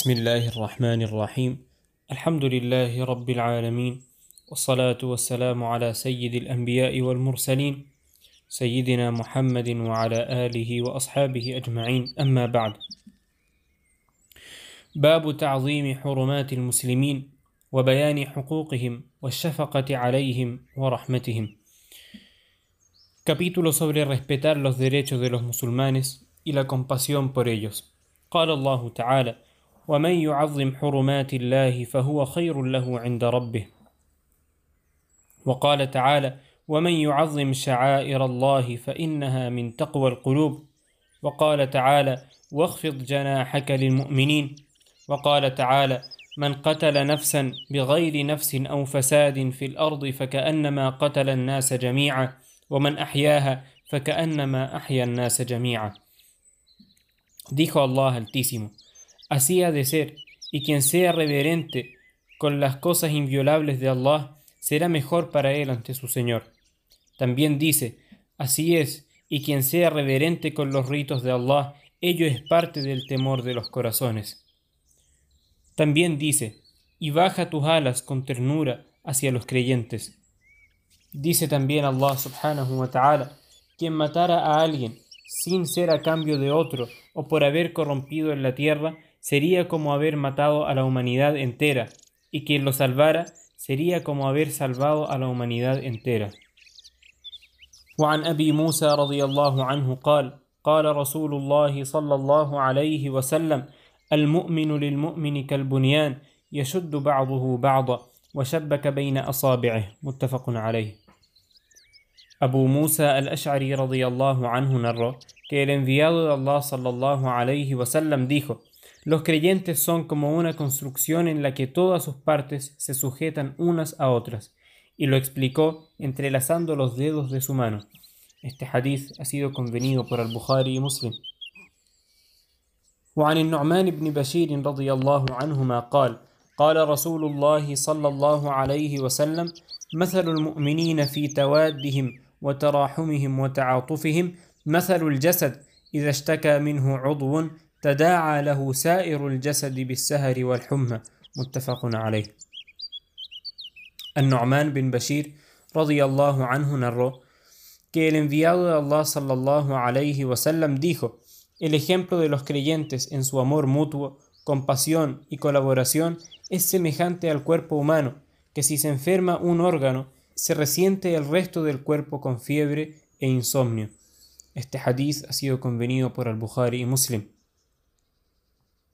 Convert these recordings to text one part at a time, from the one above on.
بسم الله الرحمن الرحيم. الحمد لله رب العالمين والصلاة والسلام على سيد الأنبياء والمرسلين سيدنا محمد وعلى آله وأصحابه أجمعين. أما بعد باب تعظيم حرمات المسلمين وبيان حقوقهم والشفقة عليهم ورحمتهم. Capítulo sobre respetar los derechos de los musulmanes y la compasión por ellos. قال الله تعالى: ومن يعظم حرمات الله فهو خير له عند ربه. وقال تعالى: ومن يعظم شعائر الله فإنها من تقوى القلوب. وقال تعالى: واخفض جناحك للمؤمنين. وقال تعالى: من قتل نفسا بغير نفس أو فساد في الأرض فكأنما قتل الناس جميعا ومن أحياها فكأنما أحيا الناس جميعا. Dijo Allah Altísimo, así ha de ser, y quien sea reverente con las cosas inviolables de Allah será mejor para él ante su Señor. También dice, así es, y quien sea reverente con los ritos de Allah, ello es parte del temor de los corazones. También dice, y baja tus alas con ternura hacia los creyentes. Dice también Allah subhanahu wa ta'ala, quien matara a alguien sin ser a cambio de otro o por haber corrompido en la tierra, sería como haber matado a la humanidad entera, y quien lo salvara sería como haber salvado a la humanidad entera. وعن أبي موسى رضي الله عنه قال قال رسول الله صلى الله عليه وسلم المؤمن للمؤمن كالبنيان يشد بعضه بعضا وشبك بين أصابعه متفق عليه أبو موسى الأشعري رضي الله عنه نرى que الله صلى الله عليه وسلم dijo Los creyentes son como una construcción en la que todas sus partes se sujetan unas a otras, y lo explicó entrelazando los dedos de su mano. Este hadith ha sido convenido por al-Bukhari y Muslim. وعن النعمان بن بشير رضي الله عنهما قال قال رسول الله صلى الله عليه وسلم مثل المؤمنين في توادهم وتراحمهم وتعاطفهم مثل الجسد إذا اشتكى منه عضو تداعى له سائر الجسد بالسهر والحمى متفق عليه النعمان bin Bashir radiyallahu anhu narró que el enviado de Allah sallallahu alayhi wasallam dijo el ejemplo de los creyentes en su amor mutuo, compasión y colaboración es semejante al cuerpo humano, que si se enferma un órgano, se resiente el resto del cuerpo con fiebre e insomnio. Este hadith ha sido convenido por al-Bukhari y Muslim.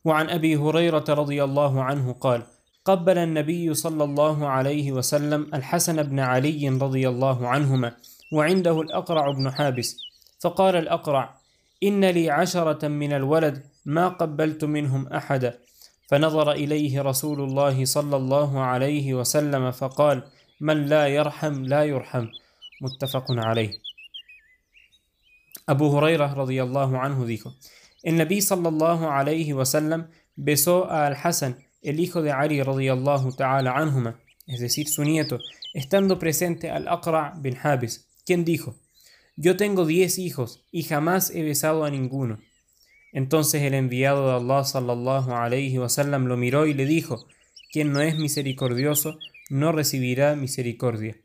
وعن أبي هريرة رضي الله عنه قال قبل النبي صلى الله عليه وسلم الحسن بن علي رضي الله عنهما وعنده الأقرع بن حابس فقال الأقرع إن لي عشرة من الولد ما قبلت منهم أحدا. فنظر إليه رسول الله صلى الله عليه وسلم فقال من لا يرحم لا يرحم. متفق عليه. Abu Huraira radiyallahu anhu dijo, el Nabi sallallahu alayhi wasallam besó a Al-Hasan, el hijo de Ali radiyallahu ta'ala anhuma, es decir, su nieto, estando presente al-Aqra bin Habis, quien dijo, yo tengo diez hijos y jamás he besado a ninguno. Entonces el enviado de Allah sallallahu lo miró y le dijo, quien no es misericordioso no recibirá misericordia.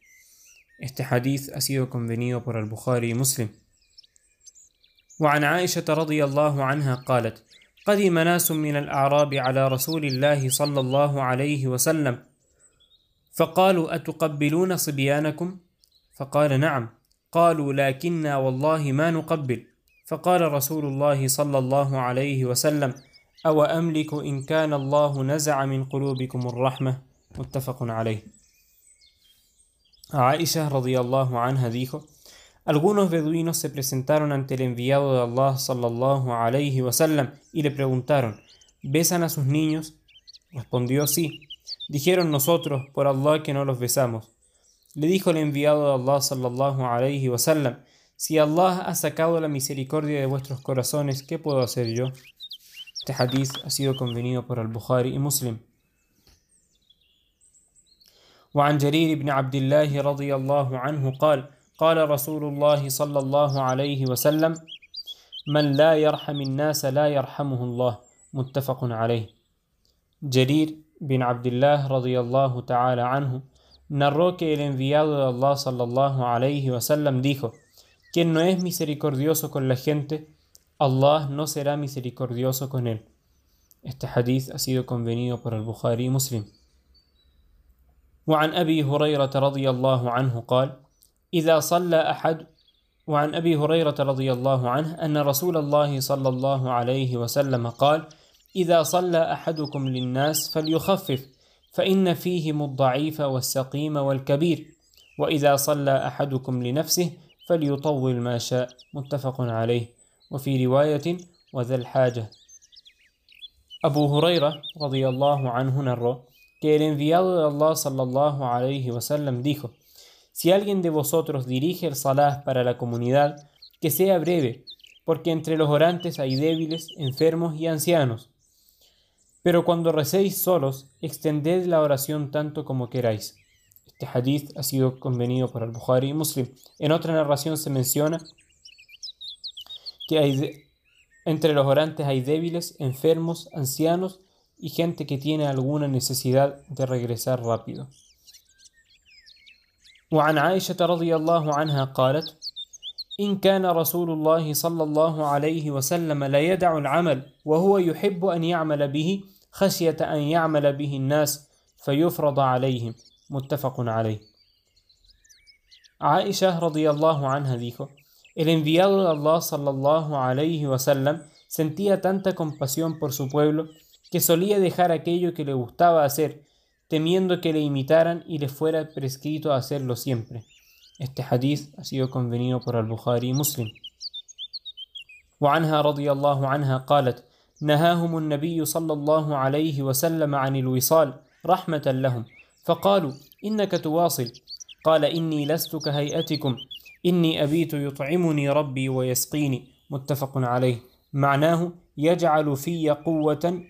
Este hadith ha sido convenido por al-Bukhari y Muslim. وعن عائشة رضي الله عنها قالت: قدم ناس من الأعراب على رسول الله صلى الله عليه وسلم فقالوا أتقبلون صبيانكم؟ فقال نعم. قالوا لكنا والله ما نقبل. فقال رسول الله صلى الله عليه وسلم أو أملك إن كان الله نزع من قلوبكم الرحمة؟ متفق عليه. Aisha radiyallahu anha dijo Algunos beduinos se presentaron ante el enviado de Allah sallallahu alayhi wasallam y le preguntaron ¿Besan a sus niños? Respondió sí. Dijeron nosotros por Allah que no los besamos. Le dijo el enviado de Allah sallallahu alayhi wasallam Si Allah ha sacado la misericordia de vuestros corazones, ¿qué puedo hacer yo? Este hadith ha sido convenido por al-Bukhari y Muslim. وعن جرير بن عبد الله رضي الله عنه قال قال رسول الله صلى الله عليه وسلم من لا يرحم الناس لا يرحمه الله متفق عليه Jarir bin Abdullah radiyallahu ta'ala anhu narró que el enviado de Allah sallallahu alayhi wasallam dijo: Quien no es misericordioso con la gente, Allah no será misericordioso con él. Este hadith ha sido convenido por el Bukhari y Muslim. وعن أبي هريرة رضي الله عنه قال: إذا صلى أحد وعن أبي هريرة رضي الله عنه أن رسول الله صلى الله عليه وسلم قال: إذا صلى أحدكم للناس فليخفف فإن فيهم الضعيف والسقيم والكبير وإذا صلى أحدكم لنفسه فليطول ما شاء. متفق عليه. وفي رواية وذا الحاجة. Abu Huraira radiyallahu anhu narró que el enviado de Allah sallallahu alayhi wasallam dijo: Si alguien de vosotros dirige el salah para la comunidad, que sea breve, porque entre los orantes hay débiles, enfermos y ancianos. Pero cuando recéis solos, extended la oración tanto como queráis. Este hadith ha sido convenido por el Bukhari y Muslim. En otra narración se menciona que entre los orantes hay débiles, enfermos, ancianos y gente que tiene alguna necesidad de regresar rápido. وعن عائشة رضي الله عنها قالت: إن كان رسول الله صلى الله عليه وسلم لا يدع العمل وهو يحب أن يعمل به خشية أن يعمل به الناس فيفرض عليهم. متفق عليه. عائشة رضي الله عنها dijo El enviado de Allah sallallahu alayhi wasallam sentía tanta compasión por su pueblo que solía dejar aquello que le gustaba hacer, temiendo que le imitaran y le fuera prescrito hacerlo siempre. Este hadith ha sido convenido por al-Bukhari y Muslim. وعنها رضي الله عنها قالت نهاهم النبي صلى الله عليه وسلم عن الوصال رحمة لهم فقالوا إنك تواصل قال إني لست كهيئتكم إني أبيت يطعمني ربي ويسقيني متفق عليه معناه يجعل في قوة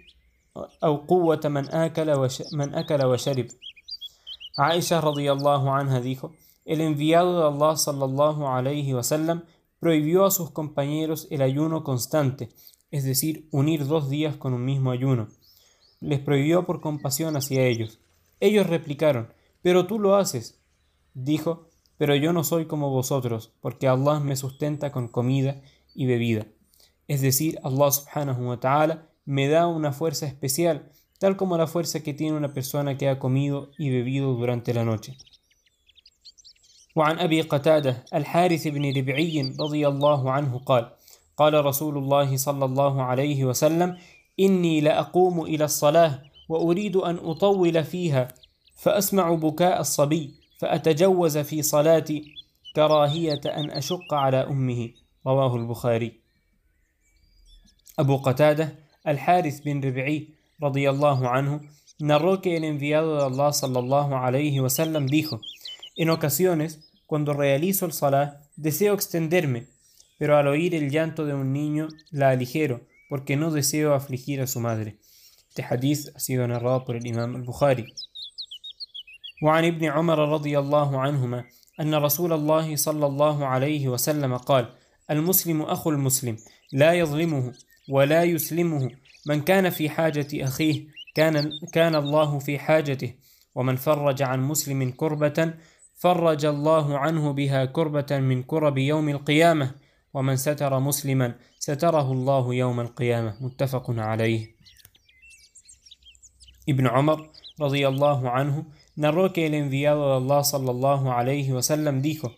أو قوة من أكل, وش من أكل وشرب عائشة رضي الله عنها dijo El enviado de Allah sallallahu alayhi wasallam prohibió a sus compañeros el ayuno constante, es decir, unir dos días con un mismo ayuno. Les prohibió por compasión hacia ellos. Ellos replicaron, pero tú lo haces. Dijo, pero yo no soy como vosotros, porque Allah me sustenta con comida y bebida. Es decir, Allah subhanahu wa ta'ala me da una fuerza especial, tal como la fuerza que tiene una persona que ha comido y bebido durante la noche. وعن أبي قتادة الحارث بن ربعي رضي الله عنه قال قال رسول الله صلى الله عليه وسلم إني لأقوم إلى الصلاة وأريد أن أطول فيها فأسمع بكاء الصبي فأتجوز في صلاتي كراهية أن أشق على أمه رواه البخاري أبو قتادة الحارث بن ربعي رضي الله عنه narró que el enviado de Allah sallallahu alayhi wasallam dijo En ocasiones, cuando realizo el salah, deseo extenderme, pero al oír el llanto de un niño la aligero, porque no deseo afligir a su madre. Este hadith ha sido narrado por el imam al-Bukhari. وعن ابن عمر رضي الله عنهما أن رسول الله صلى الله عليه وسلم قال المسلم أخو المسلم لا يظلمه ولا يسلمه. من كان في حاجة أخيه كان, كان الله في حاجته. ومن فرج عن مسلم كربة فرج الله عنه بها كربة من كرب يوم القيامة. ومن ستر مسلما ستره الله يوم القيامة. متفق عليه. ابن عمر رضي الله عنه narró que el enviado de Allah sallallahu alayhi wasallam dijo: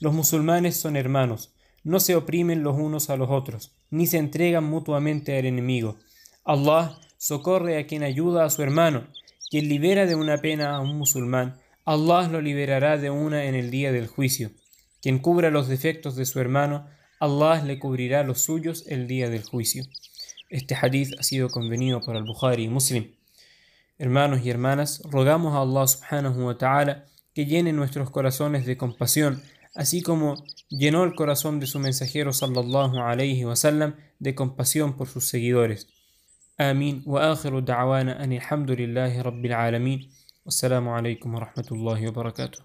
Los musulmanes son hermanos, no se oprimen los unos a los otros, ni se entregan mutuamente al enemigo. Allah socorre a quien ayuda a su hermano, quien libera de una pena a un musulmán, Allah lo liberará de una en el día del juicio. Quien cubra los defectos de su hermano, Allah le cubrirá los suyos el día del juicio. Este hadith ha sido convenido por al-Bukhari y Muslim. Hermanos y hermanas, rogamos a Allah subhanahu wa ta'ala que llene nuestros corazones de compasión, así como llenó el corazón de su mensajero sallallahu alayhi wa sallam de compasión por sus seguidores. Amin wa akhiru da'wana an alhamdulillahi rabbil alamin. Wassalamu alaykum wa rahmatullahi wa barakatuh.